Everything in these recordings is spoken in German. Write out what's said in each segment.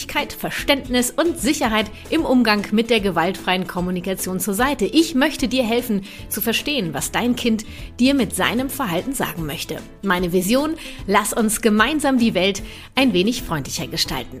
Leichtigkeit, Verständnis und Sicherheit im Umgang mit der gewaltfreien Kommunikation zur Seite. Ich möchte dir helfen zu verstehen, was dein Kind dir mit seinem Verhalten sagen möchte. Meine Vision, lass uns gemeinsam die Welt ein wenig freundlicher gestalten.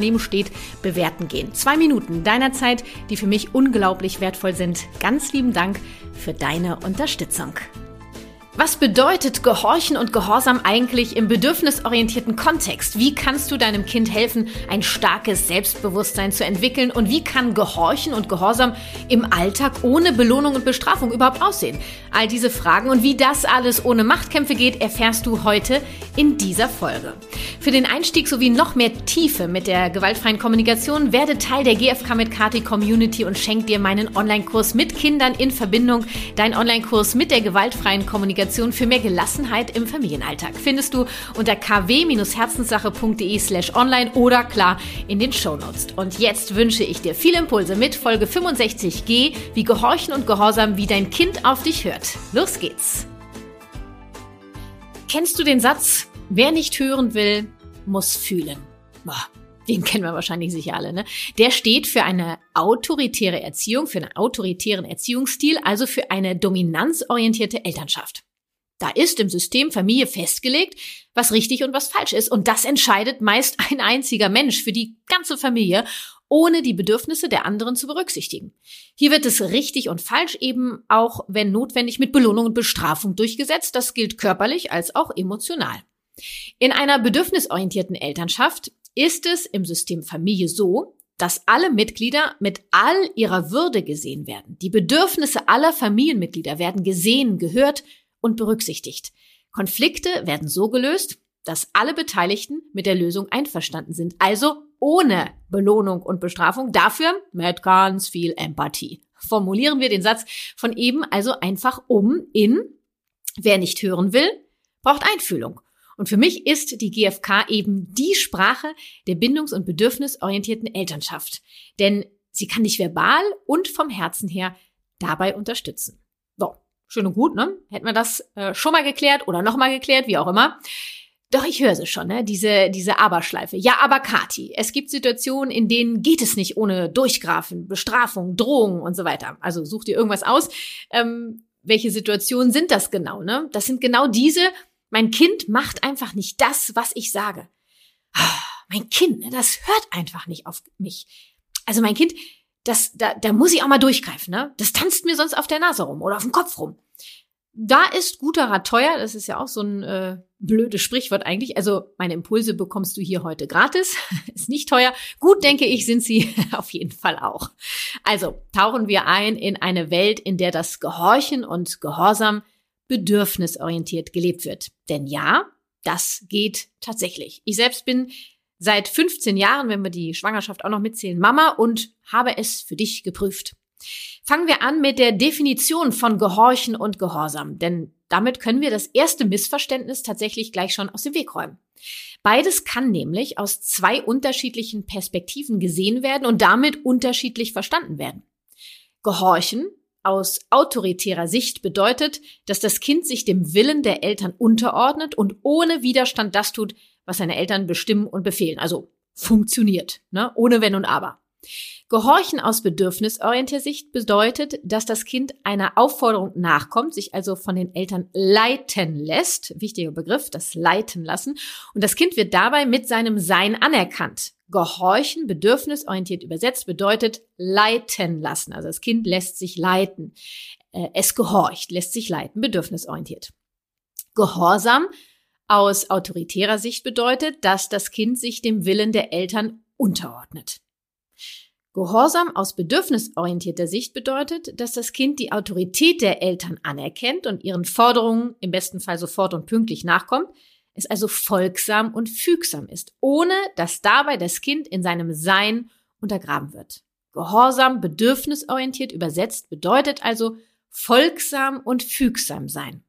daneben steht, bewerten gehen. Zwei Minuten deiner Zeit, die für mich unglaublich wertvoll sind. Ganz lieben Dank für deine Unterstützung. Was bedeutet Gehorchen und Gehorsam eigentlich im bedürfnisorientierten Kontext? Wie kannst du deinem Kind helfen, ein starkes Selbstbewusstsein zu entwickeln? Und wie kann Gehorchen und Gehorsam im Alltag ohne Belohnung und Bestrafung überhaupt aussehen? All diese Fragen und wie das alles ohne Machtkämpfe geht, erfährst du heute in dieser Folge. Für den Einstieg sowie noch mehr Tiefe mit der gewaltfreien Kommunikation werde Teil der GFK mit Kati Community und schenk dir meinen Online-Kurs mit Kindern in Verbindung. Dein Online-Kurs mit der gewaltfreien Kommunikation Meditation für mehr Gelassenheit im Familienalltag findest du unter kw-herzenssache.de slash online oder klar in den Shownotes. Und jetzt wünsche ich dir viele Impulse mit Folge 65G, wie Gehorchen und Gehorsam, wie dein Kind auf dich hört. Los geht's! Kennst du den Satz, wer nicht hören will, muss fühlen? Boah den kennen wir wahrscheinlich sicher alle, ne? Der steht für eine autoritäre Erziehung, für einen autoritären Erziehungsstil, also für eine dominanzorientierte Elternschaft. Da ist im System Familie festgelegt, was richtig und was falsch ist. Und das entscheidet meist ein einziger Mensch für die ganze Familie, ohne die Bedürfnisse der anderen zu berücksichtigen. Hier wird es richtig und falsch eben auch, wenn notwendig, mit Belohnung und Bestrafung durchgesetzt. Das gilt körperlich als auch emotional. In einer bedürfnisorientierten Elternschaft ist es im System Familie so, dass alle Mitglieder mit all ihrer Würde gesehen werden. Die Bedürfnisse aller Familienmitglieder werden gesehen, gehört, und berücksichtigt. Konflikte werden so gelöst, dass alle Beteiligten mit der Lösung einverstanden sind. Also ohne Belohnung und Bestrafung, dafür mit ganz viel Empathie. Formulieren wir den Satz von eben also einfach um in Wer nicht hören will, braucht Einfühlung. Und für mich ist die GfK eben die Sprache der bindungs- und bedürfnisorientierten Elternschaft. Denn sie kann dich verbal und vom Herzen her dabei unterstützen. Schön und gut, ne? Hätten wir das äh, schon mal geklärt oder noch mal geklärt, wie auch immer. Doch ich höre sie schon, ne? Diese, diese Aberschleife. Ja, aber Kati, es gibt Situationen, in denen geht es nicht ohne Durchgrafen, Bestrafung, Drohung und so weiter. Also such dir irgendwas aus. Ähm, welche Situationen sind das genau, ne? Das sind genau diese, mein Kind macht einfach nicht das, was ich sage. Oh, mein Kind, ne, das hört einfach nicht auf mich. Also mein Kind, das, da, da muss ich auch mal durchgreifen, ne? Das tanzt mir sonst auf der Nase rum oder auf dem Kopf rum. Da ist guter Rat teuer, das ist ja auch so ein äh, blödes Sprichwort eigentlich. Also meine Impulse bekommst du hier heute gratis, ist nicht teuer. Gut, denke ich, sind sie auf jeden Fall auch. Also tauchen wir ein in eine Welt, in der das Gehorchen und Gehorsam bedürfnisorientiert gelebt wird. Denn ja, das geht tatsächlich. Ich selbst bin seit 15 Jahren, wenn wir die Schwangerschaft auch noch mitzählen, Mama und habe es für dich geprüft. Fangen wir an mit der Definition von Gehorchen und Gehorsam, denn damit können wir das erste Missverständnis tatsächlich gleich schon aus dem Weg räumen. Beides kann nämlich aus zwei unterschiedlichen Perspektiven gesehen werden und damit unterschiedlich verstanden werden. Gehorchen aus autoritärer Sicht bedeutet, dass das Kind sich dem Willen der Eltern unterordnet und ohne Widerstand das tut, was seine Eltern bestimmen und befehlen. Also funktioniert, ne? ohne Wenn und Aber. Gehorchen aus bedürfnisorientierter Sicht bedeutet, dass das Kind einer Aufforderung nachkommt, sich also von den Eltern leiten lässt. Wichtiger Begriff, das leiten lassen. Und das Kind wird dabei mit seinem Sein anerkannt. Gehorchen, bedürfnisorientiert übersetzt, bedeutet leiten lassen. Also das Kind lässt sich leiten. Äh, es gehorcht, lässt sich leiten, bedürfnisorientiert. Gehorsam aus autoritärer Sicht bedeutet, dass das Kind sich dem Willen der Eltern unterordnet. Gehorsam aus bedürfnisorientierter Sicht bedeutet, dass das Kind die Autorität der Eltern anerkennt und ihren Forderungen im besten Fall sofort und pünktlich nachkommt, es also folgsam und fügsam ist, ohne dass dabei das Kind in seinem Sein untergraben wird. Gehorsam bedürfnisorientiert übersetzt bedeutet also folgsam und fügsam sein.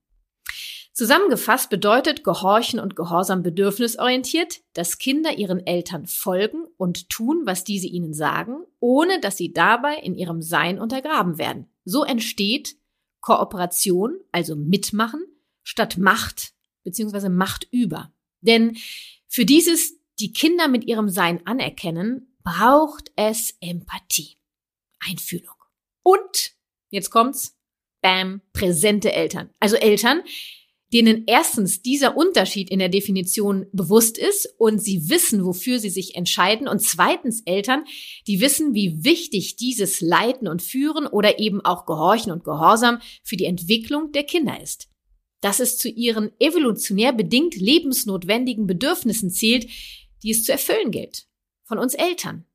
Zusammengefasst bedeutet Gehorchen und Gehorsam bedürfnisorientiert, dass Kinder ihren Eltern folgen und tun, was diese ihnen sagen, ohne dass sie dabei in ihrem Sein untergraben werden. So entsteht Kooperation, also Mitmachen, statt Macht bzw. Macht über. Denn für dieses die Kinder mit ihrem Sein anerkennen, braucht es Empathie, Einfühlung. Und, jetzt kommt's, bam, präsente Eltern. Also Eltern, denen erstens dieser Unterschied in der Definition bewusst ist und sie wissen, wofür sie sich entscheiden und zweitens Eltern, die wissen, wie wichtig dieses Leiten und Führen oder eben auch Gehorchen und Gehorsam für die Entwicklung der Kinder ist. Dass es zu ihren evolutionär bedingt lebensnotwendigen Bedürfnissen zählt, die es zu erfüllen gilt. Von uns Eltern.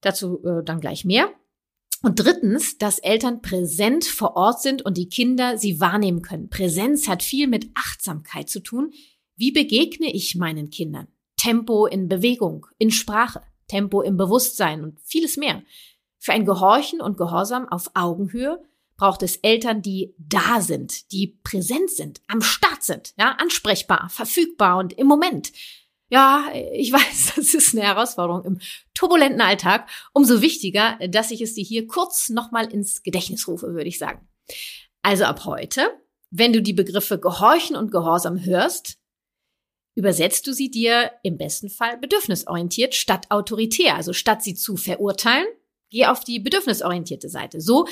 Dazu äh, dann gleich mehr. Und drittens, dass Eltern präsent vor Ort sind und die Kinder sie wahrnehmen können. Präsenz hat viel mit Achtsamkeit zu tun. Wie begegne ich meinen Kindern? Tempo in Bewegung, in Sprache, Tempo im Bewusstsein und vieles mehr. Für ein Gehorchen und Gehorsam auf Augenhöhe braucht es Eltern, die da sind, die präsent sind, am Start sind, ja, ansprechbar, verfügbar und im Moment. Ja, ich weiß, das ist eine Herausforderung im turbulenten Alltag. Umso wichtiger, dass ich es dir hier kurz nochmal ins Gedächtnis rufe, würde ich sagen. Also ab heute, wenn du die Begriffe Gehorchen und Gehorsam hörst, übersetzt du sie dir im besten Fall bedürfnisorientiert statt autoritär. Also statt sie zu verurteilen, geh auf die bedürfnisorientierte Seite. So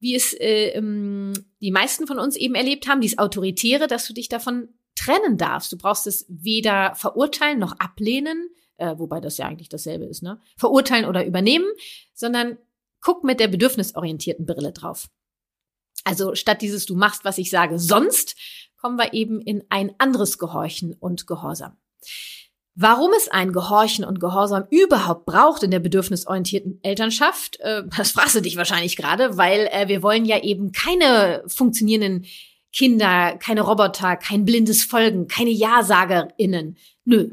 wie es äh, ähm, die meisten von uns eben erlebt haben, dies Autoritäre, dass du dich davon trennen darfst. Du brauchst es weder verurteilen noch ablehnen, äh, wobei das ja eigentlich dasselbe ist, ne? Verurteilen oder übernehmen, sondern guck mit der bedürfnisorientierten Brille drauf. Also statt dieses du machst, was ich sage, sonst kommen wir eben in ein anderes Gehorchen und Gehorsam. Warum es ein Gehorchen und Gehorsam überhaupt braucht in der bedürfnisorientierten Elternschaft, äh, das fragst du dich wahrscheinlich gerade, weil äh, wir wollen ja eben keine funktionierenden Kinder, keine Roboter, kein blindes Folgen, keine Ja-SagerInnen. Nö.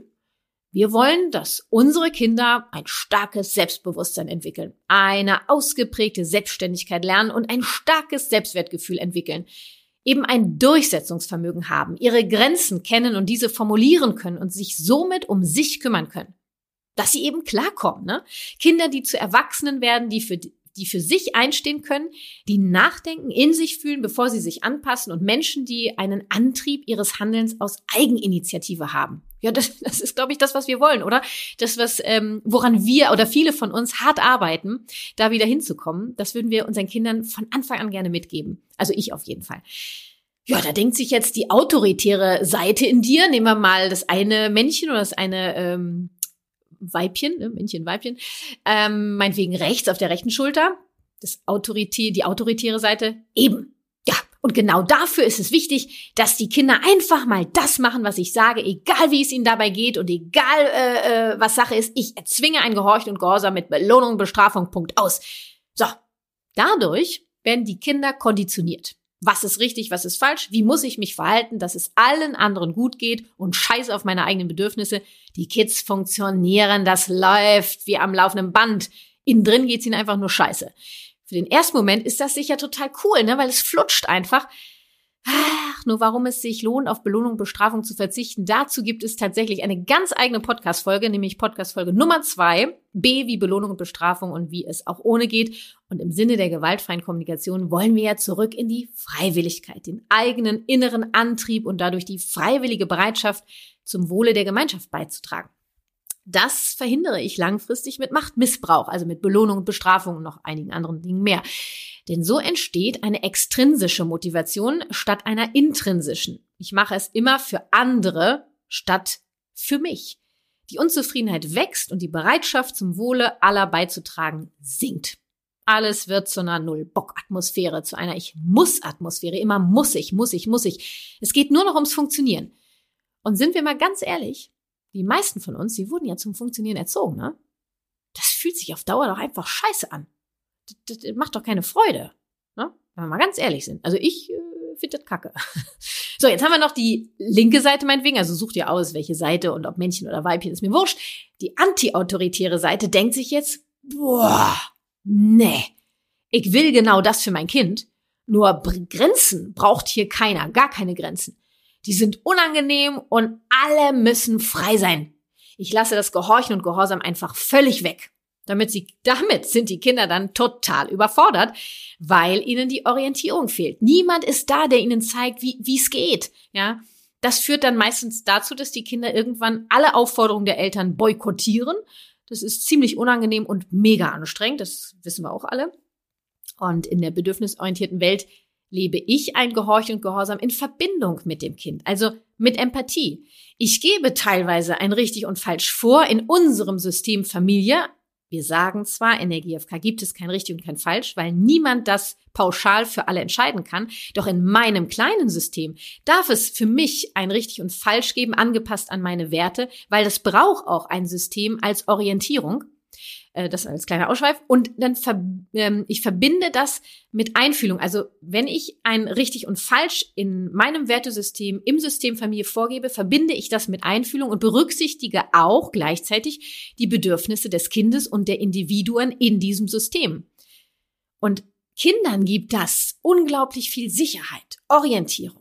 Wir wollen, dass unsere Kinder ein starkes Selbstbewusstsein entwickeln, eine ausgeprägte Selbstständigkeit lernen und ein starkes Selbstwertgefühl entwickeln, eben ein Durchsetzungsvermögen haben, ihre Grenzen kennen und diese formulieren können und sich somit um sich kümmern können. Dass sie eben klarkommen, ne? Kinder, die zu Erwachsenen werden, die für die für sich einstehen können, die nachdenken, in sich fühlen, bevor sie sich anpassen und Menschen, die einen Antrieb ihres Handelns aus Eigeninitiative haben. Ja, das, das ist, glaube ich, das, was wir wollen, oder? Das, was, ähm, woran wir oder viele von uns hart arbeiten, da wieder hinzukommen, das würden wir unseren Kindern von Anfang an gerne mitgeben. Also ich auf jeden Fall. Ja, da denkt sich jetzt die autoritäre Seite in dir. Nehmen wir mal das eine Männchen oder das eine ähm, Weibchen, ne, Männchen, Weibchen, ähm, meinetwegen rechts auf der rechten Schulter, das Autorität, die autoritäre Seite, eben. Ja, und genau dafür ist es wichtig, dass die Kinder einfach mal das machen, was ich sage, egal wie es ihnen dabei geht und egal äh, äh, was Sache ist. Ich erzwinge ein Gehorchen und Gehorsam mit Belohnung, Bestrafung, Punkt aus. So, dadurch werden die Kinder konditioniert was ist richtig, was ist falsch, wie muss ich mich verhalten, dass es allen anderen gut geht und scheiß auf meine eigenen Bedürfnisse. Die Kids funktionieren, das läuft wie am laufenden Band. Innen drin geht's ihnen einfach nur scheiße. Für den ersten Moment ist das sicher total cool, ne, weil es flutscht einfach. Ach, nur warum es sich lohnt, auf Belohnung, Bestrafung zu verzichten, dazu gibt es tatsächlich eine ganz eigene Podcast-Folge, nämlich Podcast-Folge Nummer zwei, B wie Belohnung und Bestrafung und wie es auch ohne geht. Und im Sinne der gewaltfreien Kommunikation wollen wir ja zurück in die Freiwilligkeit, den eigenen inneren Antrieb und dadurch die freiwillige Bereitschaft, zum Wohle der Gemeinschaft beizutragen. Das verhindere ich langfristig mit Machtmissbrauch, also mit Belohnung und Bestrafung und noch einigen anderen Dingen mehr. Denn so entsteht eine extrinsische Motivation statt einer intrinsischen. Ich mache es immer für andere statt für mich. Die Unzufriedenheit wächst und die Bereitschaft zum Wohle aller beizutragen sinkt. Alles wird zu einer Null-Bock-Atmosphäre, zu einer Ich-Muss-Atmosphäre. Immer muss ich, muss ich, muss ich. Es geht nur noch ums Funktionieren. Und sind wir mal ganz ehrlich, die meisten von uns, die wurden ja zum Funktionieren erzogen, ne? Das fühlt sich auf Dauer doch einfach scheiße an. Das, das macht doch keine Freude, ne? Wenn wir mal ganz ehrlich sind. Also ich äh, finde das kacke. So, jetzt haben wir noch die linke Seite meinetwegen. Also sucht ihr aus, welche Seite und ob Männchen oder Weibchen, ist mir wurscht. Die anti-autoritäre Seite denkt sich jetzt, boah, nee, ich will genau das für mein Kind. Nur Grenzen braucht hier keiner, gar keine Grenzen. Die sind unangenehm und alle müssen frei sein. Ich lasse das Gehorchen und Gehorsam einfach völlig weg. Damit sie, damit sind die Kinder dann total überfordert, weil ihnen die Orientierung fehlt. Niemand ist da, der ihnen zeigt, wie, es geht. Ja. Das führt dann meistens dazu, dass die Kinder irgendwann alle Aufforderungen der Eltern boykottieren. Das ist ziemlich unangenehm und mega anstrengend. Das wissen wir auch alle. Und in der bedürfnisorientierten Welt lebe ich ein Gehorchen und Gehorsam in Verbindung mit dem Kind, also mit Empathie. Ich gebe teilweise ein richtig und falsch vor in unserem System Familie, wir sagen zwar, in der GfK gibt es kein richtig und kein falsch, weil niemand das pauschal für alle entscheiden kann. Doch in meinem kleinen System darf es für mich ein richtig und falsch geben, angepasst an meine Werte, weil das braucht auch ein System als Orientierung. Äh, das als kleiner Ausschweif. Und dann ver ähm, ich verbinde das mit Einfühlung. Also wenn ich ein richtig und falsch in meinem Wertesystem, im System Familie vorgebe, verbinde ich das mit Einfühlung und berücksichtige auch gleichzeitig die Bedürfnisse des Kindes und der Individuen in diesem System. Und Kindern gibt das unglaublich viel Sicherheit, Orientierung.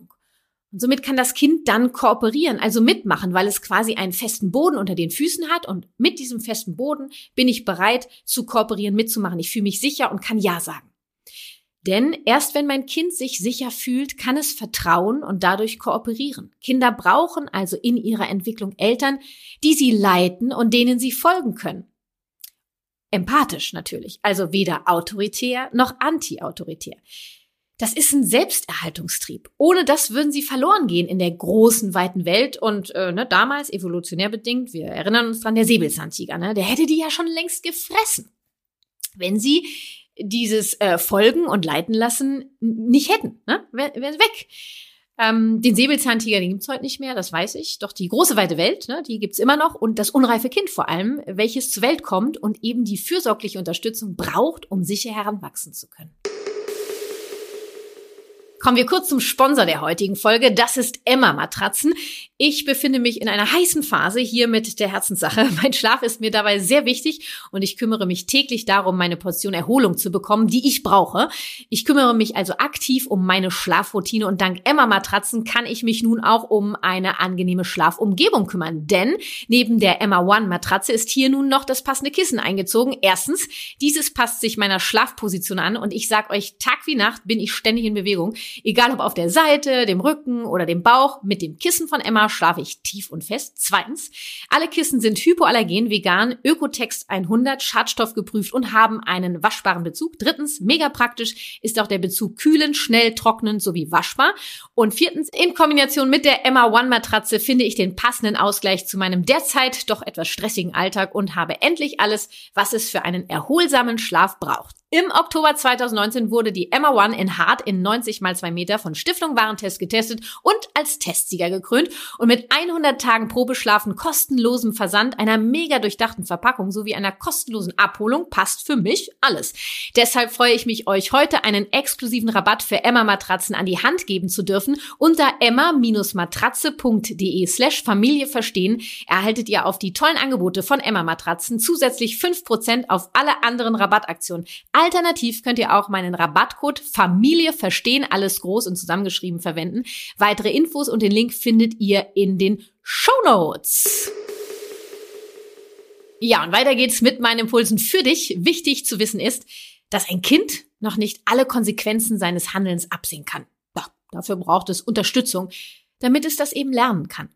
Und somit kann das Kind dann kooperieren, also mitmachen, weil es quasi einen festen Boden unter den Füßen hat. Und mit diesem festen Boden bin ich bereit zu kooperieren, mitzumachen. Ich fühle mich sicher und kann Ja sagen. Denn erst wenn mein Kind sich sicher fühlt, kann es vertrauen und dadurch kooperieren. Kinder brauchen also in ihrer Entwicklung Eltern, die sie leiten und denen sie folgen können. Empathisch natürlich, also weder autoritär noch anti-autoritär. Das ist ein Selbsterhaltungstrieb. Ohne das würden sie verloren gehen in der großen, weiten Welt. Und äh, ne, damals, evolutionär bedingt, wir erinnern uns dran, der Säbelzahntiger, ne, der hätte die ja schon längst gefressen, wenn sie dieses äh, Folgen und Leiten lassen nicht hätten. Ne? Wäre wär weg. Ähm, den Säbelzahntiger, den gibt's heute nicht mehr, das weiß ich. Doch die große weite Welt, ne, die gibt's immer noch. Und das unreife Kind vor allem, welches zur Welt kommt und eben die fürsorgliche Unterstützung braucht, um sicher heranwachsen zu können. Kommen wir kurz zum Sponsor der heutigen Folge. Das ist Emma Matratzen. Ich befinde mich in einer heißen Phase hier mit der Herzenssache. Mein Schlaf ist mir dabei sehr wichtig und ich kümmere mich täglich darum, meine Portion Erholung zu bekommen, die ich brauche. Ich kümmere mich also aktiv um meine Schlafroutine und dank Emma Matratzen kann ich mich nun auch um eine angenehme Schlafumgebung kümmern. Denn neben der Emma One Matratze ist hier nun noch das passende Kissen eingezogen. Erstens, dieses passt sich meiner Schlafposition an und ich sag euch, Tag wie Nacht bin ich ständig in Bewegung. Egal ob auf der Seite, dem Rücken oder dem Bauch, mit dem Kissen von Emma schlafe ich tief und fest. Zweitens, alle Kissen sind hypoallergen, vegan, Ökotext 100, Schadstoff geprüft und haben einen waschbaren Bezug. Drittens, mega praktisch ist auch der Bezug kühlen, schnell trocknen sowie waschbar. Und viertens, in Kombination mit der Emma One Matratze finde ich den passenden Ausgleich zu meinem derzeit doch etwas stressigen Alltag und habe endlich alles, was es für einen erholsamen Schlaf braucht. Im Oktober 2019 wurde die Emma One in Hart in 90 mal 2 Meter von Stiftung Warentest getestet und als Testsieger gekrönt und mit 100 Tagen Probeschlafen, kostenlosem Versand, einer mega durchdachten Verpackung sowie einer kostenlosen Abholung passt für mich alles. Deshalb freue ich mich, euch heute einen exklusiven Rabatt für Emma Matratzen an die Hand geben zu dürfen. Unter emma-matratze.de slash Familie verstehen erhaltet ihr auf die tollen Angebote von Emma Matratzen zusätzlich 5% auf alle anderen Rabattaktionen. Alternativ könnt ihr auch meinen Rabattcode Familie verstehen, alles groß und zusammengeschrieben verwenden. Weitere Infos und den Link findet ihr in den Show Notes. Ja, und weiter geht's mit meinen Impulsen für dich. Wichtig zu wissen ist, dass ein Kind noch nicht alle Konsequenzen seines Handelns absehen kann. Dafür braucht es Unterstützung, damit es das eben lernen kann.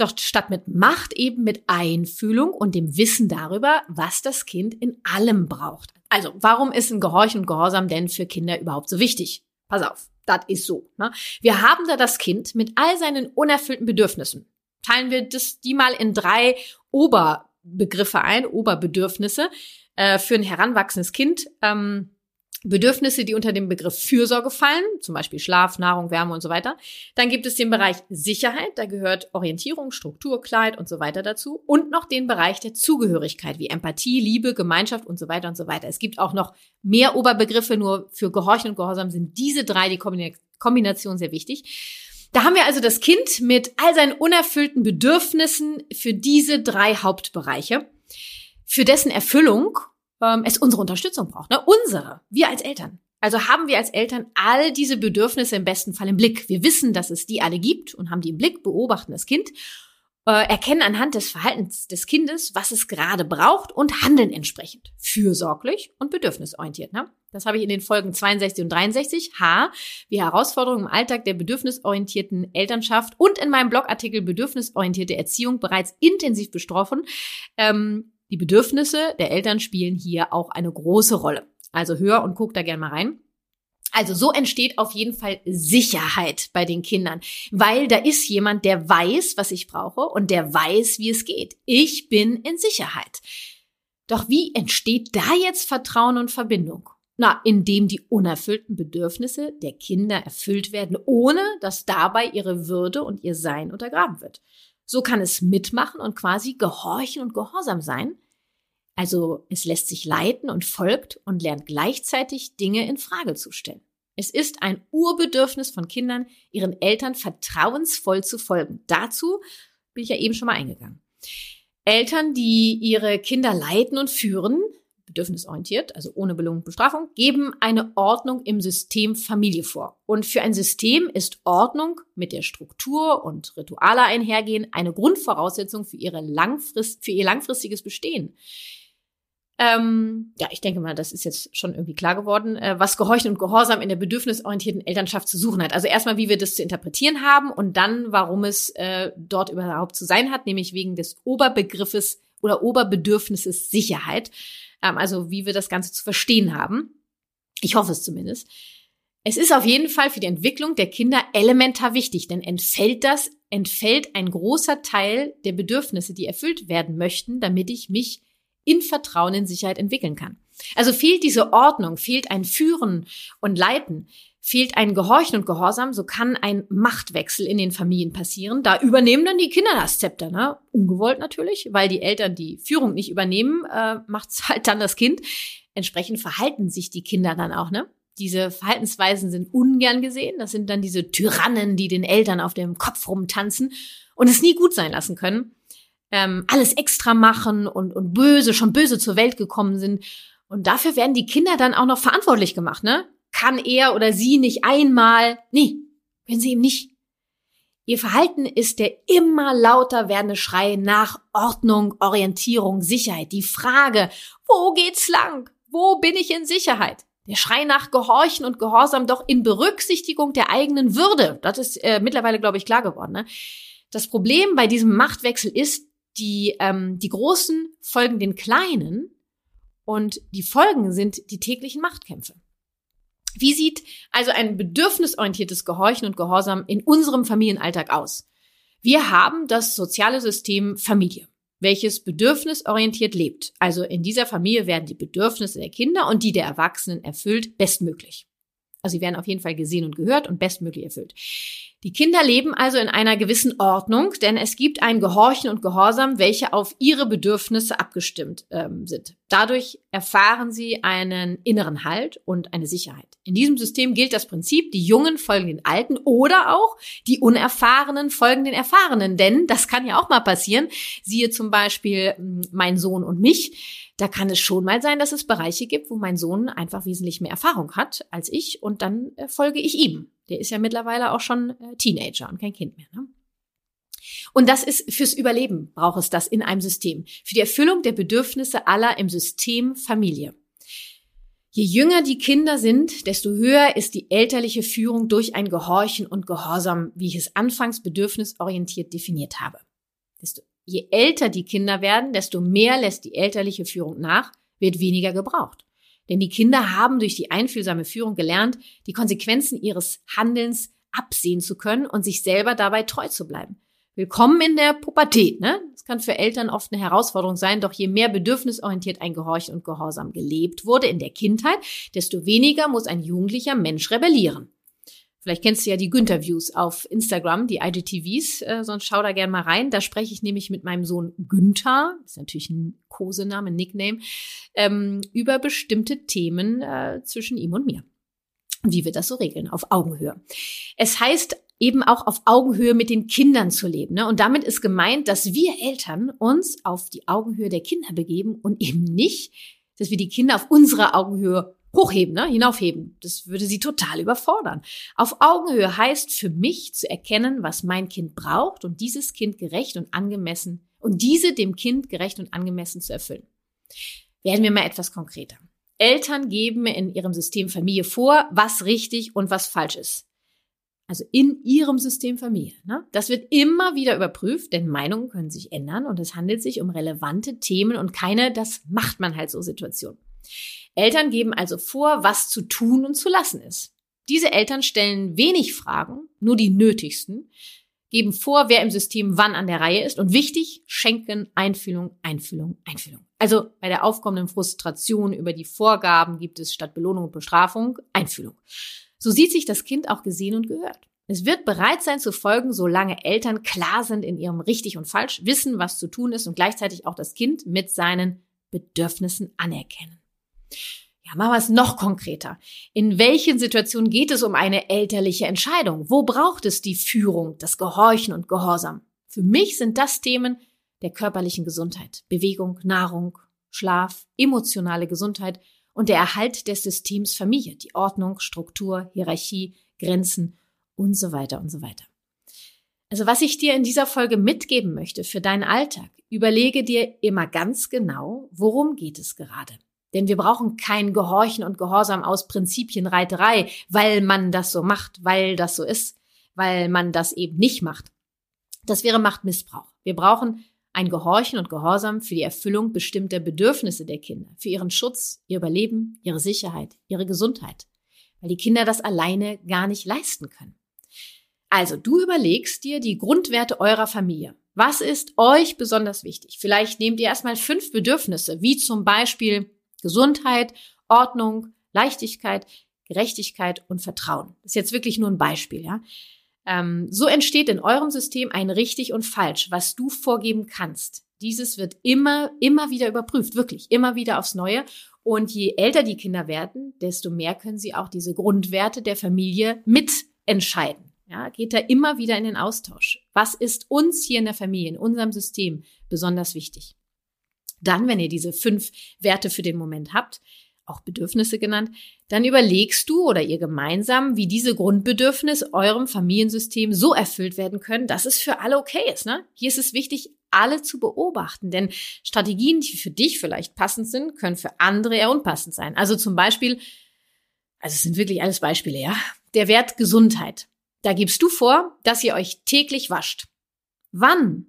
Doch statt mit Macht eben mit Einfühlung und dem Wissen darüber, was das Kind in allem braucht. Also, warum ist ein Gehorchen und Gehorsam denn für Kinder überhaupt so wichtig? Pass auf, das ist so. Ne? Wir haben da das Kind mit all seinen unerfüllten Bedürfnissen. Teilen wir das, die mal in drei Oberbegriffe ein, Oberbedürfnisse äh, für ein heranwachsendes Kind. Ähm, Bedürfnisse, die unter den Begriff Fürsorge fallen, zum Beispiel Schlaf, Nahrung, Wärme und so weiter. Dann gibt es den Bereich Sicherheit, da gehört Orientierung, Struktur, Kleid und so weiter dazu. Und noch den Bereich der Zugehörigkeit, wie Empathie, Liebe, Gemeinschaft und so weiter und so weiter. Es gibt auch noch mehr Oberbegriffe, nur für Gehorchen und Gehorsam sind diese drei die Kombination sehr wichtig. Da haben wir also das Kind mit all seinen unerfüllten Bedürfnissen für diese drei Hauptbereiche, für dessen Erfüllung ähm, es unsere Unterstützung braucht. Ne? Unsere, wir als Eltern. Also haben wir als Eltern all diese Bedürfnisse im besten Fall im Blick. Wir wissen, dass es die alle gibt und haben die im Blick, beobachten das Kind, äh, erkennen anhand des Verhaltens des Kindes, was es gerade braucht und handeln entsprechend. Fürsorglich und bedürfnisorientiert. Ne? Das habe ich in den Folgen 62 und 63, H, wie Herausforderungen im Alltag der bedürfnisorientierten Elternschaft und in meinem Blogartikel Bedürfnisorientierte Erziehung bereits intensiv besprochen. Ähm, die Bedürfnisse der Eltern spielen hier auch eine große Rolle. Also hör und guck da gerne mal rein. Also so entsteht auf jeden Fall Sicherheit bei den Kindern, weil da ist jemand, der weiß, was ich brauche und der weiß, wie es geht. Ich bin in Sicherheit. Doch wie entsteht da jetzt Vertrauen und Verbindung? Na, indem die unerfüllten Bedürfnisse der Kinder erfüllt werden, ohne dass dabei ihre Würde und ihr Sein untergraben wird. So kann es mitmachen und quasi gehorchen und gehorsam sein. Also es lässt sich leiten und folgt und lernt gleichzeitig Dinge in Frage zu stellen. Es ist ein Urbedürfnis von Kindern, ihren Eltern vertrauensvoll zu folgen. Dazu bin ich ja eben schon mal eingegangen. Eltern, die ihre Kinder leiten und führen, bedürfnisorientiert, also ohne Belohnung und Bestrafung, geben eine Ordnung im System Familie vor. Und für ein System ist Ordnung mit der Struktur und Rituale einhergehen eine Grundvoraussetzung für, ihre Langfrist, für ihr langfristiges Bestehen. Ähm, ja, ich denke mal, das ist jetzt schon irgendwie klar geworden, äh, was Gehorchen und Gehorsam in der bedürfnisorientierten Elternschaft zu suchen hat. Also erstmal, wie wir das zu interpretieren haben und dann, warum es äh, dort überhaupt zu sein hat, nämlich wegen des Oberbegriffes oder Oberbedürfnisses Sicherheit. Ähm, also wie wir das Ganze zu verstehen haben. Ich hoffe es zumindest. Es ist auf jeden Fall für die Entwicklung der Kinder elementar wichtig, denn entfällt das, entfällt ein großer Teil der Bedürfnisse, die erfüllt werden möchten, damit ich mich in Vertrauen in Sicherheit entwickeln kann. Also fehlt diese Ordnung, fehlt ein Führen und Leiten, fehlt ein Gehorchen und Gehorsam, so kann ein Machtwechsel in den Familien passieren. Da übernehmen dann die Kinder das Zepter, ne? Ungewollt natürlich, weil die Eltern die Führung nicht übernehmen, äh, macht's halt dann das Kind. Entsprechend verhalten sich die Kinder dann auch, ne? Diese Verhaltensweisen sind ungern gesehen. Das sind dann diese Tyrannen, die den Eltern auf dem Kopf rumtanzen und es nie gut sein lassen können. Ähm, alles extra machen und, und böse, schon böse zur Welt gekommen sind. Und dafür werden die Kinder dann auch noch verantwortlich gemacht, ne? Kann er oder sie nicht einmal, nee, können sie ihm nicht. Ihr Verhalten ist der immer lauter werdende Schrei nach Ordnung, Orientierung, Sicherheit. Die Frage, wo geht's lang? Wo bin ich in Sicherheit? Der Schrei nach Gehorchen und Gehorsam doch in Berücksichtigung der eigenen Würde. Das ist äh, mittlerweile, glaube ich, klar geworden. Ne? Das Problem bei diesem Machtwechsel ist, die, ähm, die Großen folgen den Kleinen und die Folgen sind die täglichen Machtkämpfe. Wie sieht also ein bedürfnisorientiertes Gehorchen und Gehorsam in unserem Familienalltag aus? Wir haben das soziale System Familie, welches bedürfnisorientiert lebt. Also in dieser Familie werden die Bedürfnisse der Kinder und die der Erwachsenen erfüllt bestmöglich. Also sie werden auf jeden Fall gesehen und gehört und bestmöglich erfüllt. Die Kinder leben also in einer gewissen Ordnung, denn es gibt ein Gehorchen und Gehorsam, welche auf ihre Bedürfnisse abgestimmt ähm, sind. Dadurch erfahren sie einen inneren Halt und eine Sicherheit. In diesem System gilt das Prinzip, die Jungen folgen den Alten oder auch die Unerfahrenen folgen den Erfahrenen, denn das kann ja auch mal passieren. Siehe zum Beispiel hm, mein Sohn und mich da kann es schon mal sein, dass es Bereiche gibt, wo mein Sohn einfach wesentlich mehr Erfahrung hat als ich und dann äh, folge ich ihm. Der ist ja mittlerweile auch schon äh, Teenager und kein Kind mehr. Ne? Und das ist fürs Überleben braucht es das in einem System. Für die Erfüllung der Bedürfnisse aller im System Familie. Je jünger die Kinder sind, desto höher ist die elterliche Führung durch ein Gehorchen und Gehorsam, wie ich es anfangs bedürfnisorientiert definiert habe. Desto Je älter die Kinder werden, desto mehr lässt die elterliche Führung nach, wird weniger gebraucht. Denn die Kinder haben durch die einfühlsame Führung gelernt, die Konsequenzen ihres Handelns absehen zu können und sich selber dabei treu zu bleiben. Willkommen in der Pubertät, ne? Das kann für Eltern oft eine Herausforderung sein, doch je mehr bedürfnisorientiert ein Gehorchen und Gehorsam gelebt wurde in der Kindheit, desto weniger muss ein jugendlicher Mensch rebellieren. Vielleicht kennst du ja die Günther-Views auf Instagram, die IGTVs, äh, sonst schau da gerne mal rein. Da spreche ich nämlich mit meinem Sohn Günther, ist natürlich ein Kosename, ein Nickname, ähm, über bestimmte Themen äh, zwischen ihm und mir. Wie wir das so regeln, auf Augenhöhe. Es heißt eben auch auf Augenhöhe mit den Kindern zu leben. Ne? Und damit ist gemeint, dass wir Eltern uns auf die Augenhöhe der Kinder begeben und eben nicht, dass wir die Kinder auf unsere Augenhöhe hochheben, ne? hinaufheben. Das würde sie total überfordern. Auf Augenhöhe heißt für mich zu erkennen, was mein Kind braucht und dieses Kind gerecht und angemessen und diese dem Kind gerecht und angemessen zu erfüllen. Werden wir mal etwas konkreter. Eltern geben in ihrem System Familie vor, was richtig und was falsch ist. Also in ihrem System Familie. Ne? Das wird immer wieder überprüft, denn Meinungen können sich ändern und es handelt sich um relevante Themen und keine, das macht man halt so Situation. Eltern geben also vor, was zu tun und zu lassen ist. Diese Eltern stellen wenig Fragen, nur die nötigsten, geben vor, wer im System wann an der Reihe ist und wichtig, schenken Einfühlung, Einfühlung, Einfühlung. Also bei der aufkommenden Frustration über die Vorgaben gibt es statt Belohnung und Bestrafung Einfühlung. So sieht sich das Kind auch gesehen und gehört. Es wird bereit sein zu folgen, solange Eltern klar sind in ihrem richtig und falsch, wissen, was zu tun ist und gleichzeitig auch das Kind mit seinen Bedürfnissen anerkennen. Ja, machen wir es noch konkreter. In welchen Situationen geht es um eine elterliche Entscheidung? Wo braucht es die Führung, das Gehorchen und Gehorsam? Für mich sind das Themen der körperlichen Gesundheit, Bewegung, Nahrung, Schlaf, emotionale Gesundheit und der Erhalt des Systems Familie, die Ordnung, Struktur, Hierarchie, Grenzen und so weiter und so weiter. Also was ich dir in dieser Folge mitgeben möchte für deinen Alltag, überlege dir immer ganz genau, worum geht es gerade. Denn wir brauchen kein Gehorchen und Gehorsam aus Prinzipienreiterei, weil man das so macht, weil das so ist, weil man das eben nicht macht. Das wäre Machtmissbrauch. Wir brauchen ein Gehorchen und Gehorsam für die Erfüllung bestimmter Bedürfnisse der Kinder, für ihren Schutz, ihr Überleben, ihre Sicherheit, ihre Gesundheit, weil die Kinder das alleine gar nicht leisten können. Also du überlegst dir die Grundwerte eurer Familie. Was ist euch besonders wichtig? Vielleicht nehmt ihr erstmal fünf Bedürfnisse, wie zum Beispiel Gesundheit, Ordnung, Leichtigkeit, Gerechtigkeit und Vertrauen. Das ist jetzt wirklich nur ein Beispiel, ja. Ähm, so entsteht in eurem System ein richtig und falsch, was du vorgeben kannst. Dieses wird immer, immer wieder überprüft, wirklich, immer wieder aufs Neue. Und je älter die Kinder werden, desto mehr können sie auch diese Grundwerte der Familie mitentscheiden. Ja, geht da immer wieder in den Austausch. Was ist uns hier in der Familie, in unserem System besonders wichtig? Dann, wenn ihr diese fünf Werte für den Moment habt, auch Bedürfnisse genannt, dann überlegst du oder ihr gemeinsam, wie diese Grundbedürfnisse eurem Familiensystem so erfüllt werden können, dass es für alle okay ist. Ne? Hier ist es wichtig, alle zu beobachten, denn Strategien, die für dich vielleicht passend sind, können für andere eher unpassend sein. Also zum Beispiel, also es sind wirklich alles Beispiele, ja. Der Wert Gesundheit. Da gibst du vor, dass ihr euch täglich wascht. Wann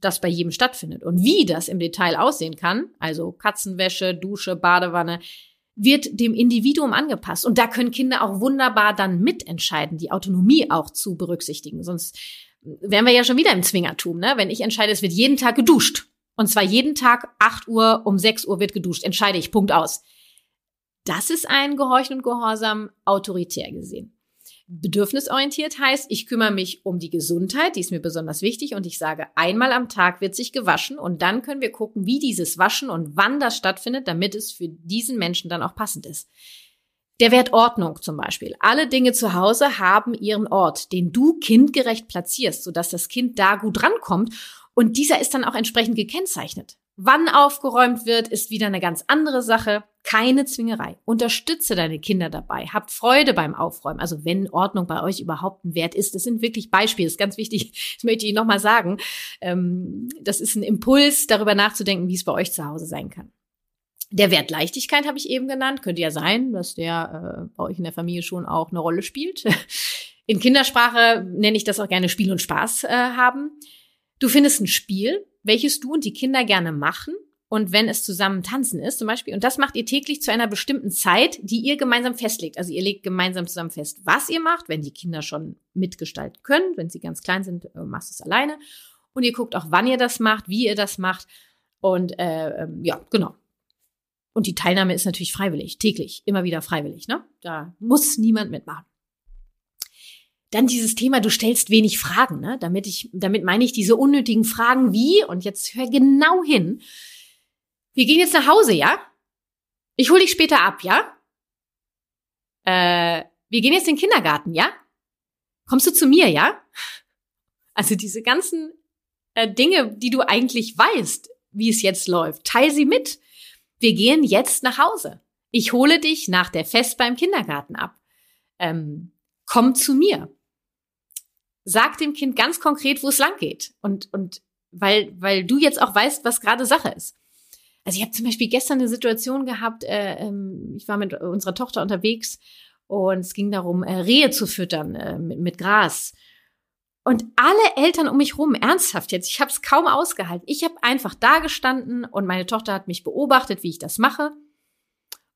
das bei jedem stattfindet. Und wie das im Detail aussehen kann, also Katzenwäsche, Dusche, Badewanne, wird dem Individuum angepasst. Und da können Kinder auch wunderbar dann mitentscheiden, die Autonomie auch zu berücksichtigen. Sonst wären wir ja schon wieder im Zwingertum, ne? Wenn ich entscheide, es wird jeden Tag geduscht. Und zwar jeden Tag 8 Uhr um 6 Uhr wird geduscht. Entscheide ich, Punkt aus. Das ist ein Gehorchen und Gehorsam autoritär gesehen. Bedürfnisorientiert heißt, ich kümmere mich um die Gesundheit, die ist mir besonders wichtig und ich sage, einmal am Tag wird sich gewaschen und dann können wir gucken, wie dieses Waschen und wann das stattfindet, damit es für diesen Menschen dann auch passend ist. Der Wert Ordnung zum Beispiel. Alle Dinge zu Hause haben ihren Ort, den du kindgerecht platzierst, sodass das Kind da gut rankommt und dieser ist dann auch entsprechend gekennzeichnet. Wann aufgeräumt wird, ist wieder eine ganz andere Sache. Keine Zwingerei. Unterstütze deine Kinder dabei. Habt Freude beim Aufräumen. Also wenn Ordnung bei euch überhaupt ein Wert ist. Das sind wirklich Beispiele. Das ist ganz wichtig. Das möchte ich nochmal sagen. Ähm, das ist ein Impuls, darüber nachzudenken, wie es bei euch zu Hause sein kann. Der Wert Leichtigkeit habe ich eben genannt. Könnte ja sein, dass der äh, bei euch in der Familie schon auch eine Rolle spielt. In Kindersprache nenne ich das auch gerne Spiel und Spaß äh, haben. Du findest ein Spiel, welches du und die Kinder gerne machen und wenn es zusammen tanzen ist zum Beispiel. Und das macht ihr täglich zu einer bestimmten Zeit, die ihr gemeinsam festlegt. Also ihr legt gemeinsam zusammen fest, was ihr macht, wenn die Kinder schon mitgestalten können. Wenn sie ganz klein sind, äh, machst du es alleine. Und ihr guckt auch, wann ihr das macht, wie ihr das macht. Und äh, ähm, ja, genau. Und die Teilnahme ist natürlich freiwillig, täglich, immer wieder freiwillig. Ne? Da muss niemand mitmachen. Dann dieses Thema, du stellst wenig Fragen, ne? Damit ich, damit meine ich diese unnötigen Fragen wie, und jetzt hör genau hin. Wir gehen jetzt nach Hause, ja? Ich hol dich später ab, ja? Äh, wir gehen jetzt in den Kindergarten, ja? Kommst du zu mir, ja? Also diese ganzen äh, Dinge, die du eigentlich weißt, wie es jetzt läuft, teil sie mit. Wir gehen jetzt nach Hause. Ich hole dich nach der Fest beim Kindergarten ab. Ähm, komm zu mir sag dem Kind ganz konkret, wo es lang geht. Und, und weil, weil du jetzt auch weißt, was gerade Sache ist. Also ich habe zum Beispiel gestern eine Situation gehabt, äh, ähm, ich war mit unserer Tochter unterwegs und es ging darum, äh, Rehe zu füttern äh, mit, mit Gras. Und alle Eltern um mich rum, ernsthaft jetzt, ich habe es kaum ausgehalten. Ich habe einfach da gestanden und meine Tochter hat mich beobachtet, wie ich das mache.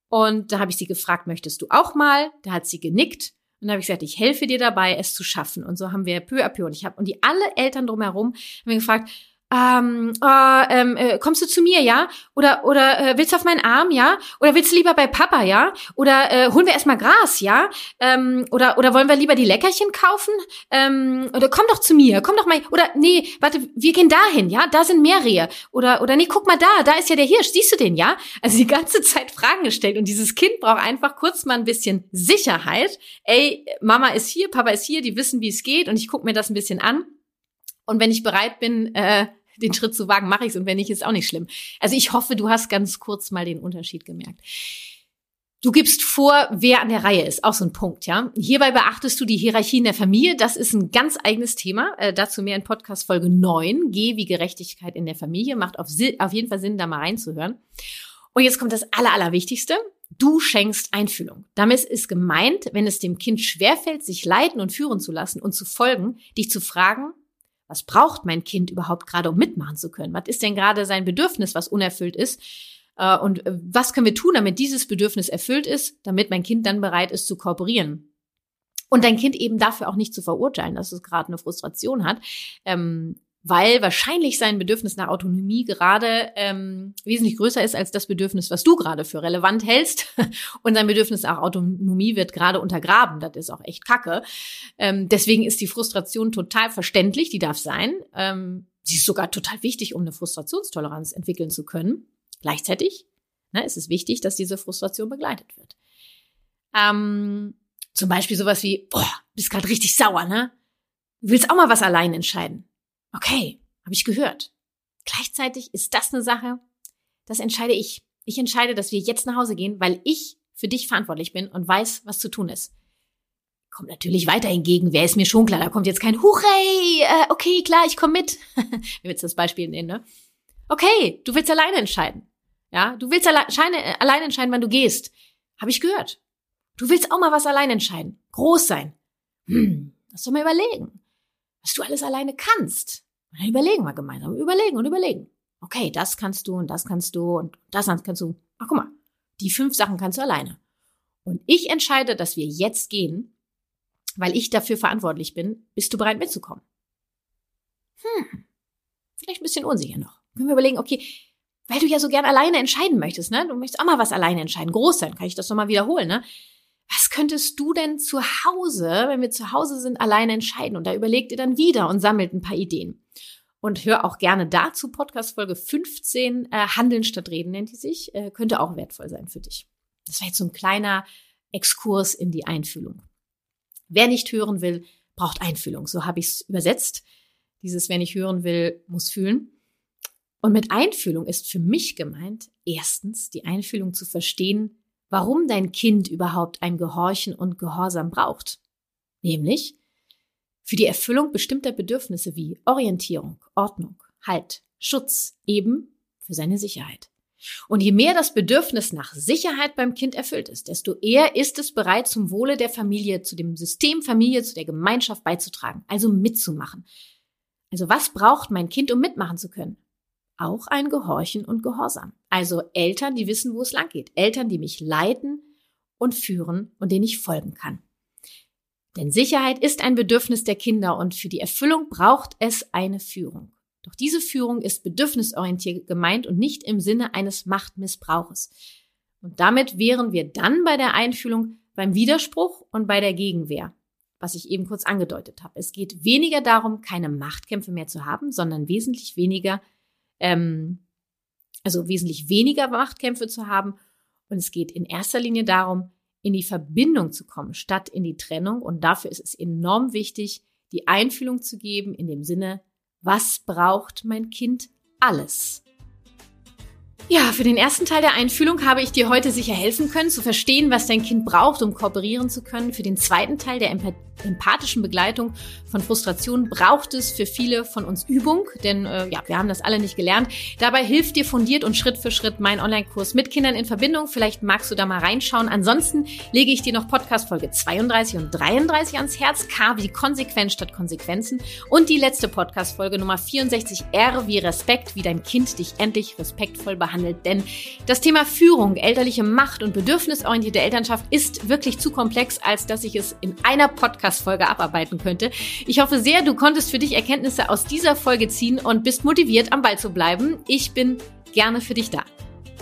Und da habe ich sie gefragt, möchtest du auch mal? Da hat sie genickt. Und da habe ich gesagt, ich helfe dir dabei, es zu schaffen. Und so haben wir peu à peu. Und ich habe und die alle Eltern drumherum haben mir gefragt, ähm, äh, ähm, äh, kommst du zu mir, ja? Oder oder äh, willst du auf meinen Arm, ja? Oder willst du lieber bei Papa, ja? Oder äh, holen wir erstmal Gras, ja? Ähm, oder oder wollen wir lieber die Leckerchen kaufen? Ähm, oder komm doch zu mir, komm doch mal. Oder nee, warte, wir gehen dahin, ja? Da sind mehr Rehe. Oder oder nee, guck mal da, da ist ja der Hirsch. Siehst du den, ja? Also die ganze Zeit Fragen gestellt und dieses Kind braucht einfach kurz mal ein bisschen Sicherheit. Ey, Mama ist hier, Papa ist hier, die wissen, wie es geht und ich guck mir das ein bisschen an. Und wenn ich bereit bin, äh, den Schritt zu wagen, mache ich es und wenn nicht, ist auch nicht schlimm. Also ich hoffe, du hast ganz kurz mal den Unterschied gemerkt. Du gibst vor, wer an der Reihe ist. Auch so ein Punkt, ja. Hierbei beachtest du die Hierarchien der Familie. Das ist ein ganz eigenes Thema. Äh, dazu mehr in Podcast Folge 9. G wie Gerechtigkeit in der Familie. Macht auf, auf jeden Fall Sinn, da mal reinzuhören. Und jetzt kommt das Aller, Allerwichtigste. Du schenkst Einfühlung. Damit ist gemeint, wenn es dem Kind schwerfällt, sich leiten und führen zu lassen und zu folgen, dich zu fragen, was braucht mein Kind überhaupt gerade, um mitmachen zu können? Was ist denn gerade sein Bedürfnis, was unerfüllt ist? Äh, und äh, was können wir tun, damit dieses Bedürfnis erfüllt ist, damit mein Kind dann bereit ist zu kooperieren? Und dein Kind eben dafür auch nicht zu verurteilen, dass es gerade eine Frustration hat. Ähm, weil wahrscheinlich sein Bedürfnis nach Autonomie gerade ähm, wesentlich größer ist als das Bedürfnis, was du gerade für relevant hältst. Und sein Bedürfnis nach Autonomie wird gerade untergraben. Das ist auch echt kacke. Ähm, deswegen ist die Frustration total verständlich, die darf sein. Ähm, sie ist sogar total wichtig, um eine Frustrationstoleranz entwickeln zu können. Gleichzeitig ne, ist es wichtig, dass diese Frustration begleitet wird. Ähm, zum Beispiel sowas wie, boah, bist gerade richtig sauer, ne? Du willst auch mal was allein entscheiden okay, habe ich gehört. Gleichzeitig ist das eine Sache, das entscheide ich. Ich entscheide, dass wir jetzt nach Hause gehen, weil ich für dich verantwortlich bin und weiß, was zu tun ist. Kommt natürlich weiter hingegen, wer ist mir schon klar, da kommt jetzt kein Hurray, äh, okay, klar, ich komme mit. Wie willst du das Beispiel nehmen, ne? Okay, du willst alleine entscheiden. Ja, du willst alle äh, alleine entscheiden, wann du gehst. Habe ich gehört. Du willst auch mal was alleine entscheiden. Groß sein. Hm, lass doch mal überlegen, was du alles alleine kannst. Und dann überlegen wir gemeinsam, überlegen und überlegen. Okay, das kannst du und das kannst du und das kannst du. Ach, guck mal, die fünf Sachen kannst du alleine. Und ich entscheide, dass wir jetzt gehen, weil ich dafür verantwortlich bin. Bist du bereit mitzukommen? Hm, vielleicht ein bisschen unsicher noch. Können wir überlegen, okay, weil du ja so gern alleine entscheiden möchtest, ne? Du möchtest auch mal was alleine entscheiden. Groß sein, kann ich das nochmal wiederholen, ne? Was könntest du denn zu Hause, wenn wir zu Hause sind, alleine entscheiden? Und da überlegt ihr dann wieder und sammelt ein paar Ideen. Und hör auch gerne dazu Podcast Folge 15, äh, Handeln statt Reden nennt die sich, äh, könnte auch wertvoll sein für dich. Das war jetzt so ein kleiner Exkurs in die Einfühlung. Wer nicht hören will, braucht Einfühlung. So habe ich es übersetzt. Dieses, wer nicht hören will, muss fühlen. Und mit Einfühlung ist für mich gemeint, erstens die Einfühlung zu verstehen, warum dein Kind überhaupt ein Gehorchen und Gehorsam braucht. Nämlich, für die Erfüllung bestimmter Bedürfnisse wie Orientierung, Ordnung, Halt, Schutz, eben für seine Sicherheit. Und je mehr das Bedürfnis nach Sicherheit beim Kind erfüllt ist, desto eher ist es bereit, zum Wohle der Familie, zu dem System Familie, zu der Gemeinschaft beizutragen, also mitzumachen. Also was braucht mein Kind, um mitmachen zu können? Auch ein Gehorchen und Gehorsam. Also Eltern, die wissen, wo es lang geht. Eltern, die mich leiten und führen und denen ich folgen kann. Denn Sicherheit ist ein Bedürfnis der Kinder und für die Erfüllung braucht es eine Führung. Doch diese Führung ist bedürfnisorientiert gemeint und nicht im Sinne eines Machtmissbrauches. Und damit wären wir dann bei der Einfühlung beim Widerspruch und bei der Gegenwehr, was ich eben kurz angedeutet habe. Es geht weniger darum, keine Machtkämpfe mehr zu haben, sondern wesentlich weniger, ähm, also wesentlich weniger Machtkämpfe zu haben. Und es geht in erster Linie darum, in die Verbindung zu kommen, statt in die Trennung. Und dafür ist es enorm wichtig, die Einfühlung zu geben in dem Sinne, was braucht mein Kind alles? Ja, für den ersten Teil der Einfühlung habe ich dir heute sicher helfen können, zu verstehen, was dein Kind braucht, um kooperieren zu können. Für den zweiten Teil der empathischen Begleitung von Frustration braucht es für viele von uns Übung, denn äh, ja, wir haben das alle nicht gelernt. Dabei hilft dir fundiert und Schritt für Schritt mein Online-Kurs mit Kindern in Verbindung. Vielleicht magst du da mal reinschauen. Ansonsten lege ich dir noch Podcast Folge 32 und 33 ans Herz. K wie Konsequenz statt Konsequenzen und die letzte Podcast Folge Nummer 64 R wie Respekt, wie dein Kind dich endlich respektvoll behandelt behandelt. Denn das Thema Führung, elterliche Macht und bedürfnisorientierte Elternschaft ist wirklich zu komplex, als dass ich es in einer Podcast-Folge abarbeiten könnte. Ich hoffe sehr, du konntest für dich Erkenntnisse aus dieser Folge ziehen und bist motiviert, am Ball zu bleiben. Ich bin gerne für dich da.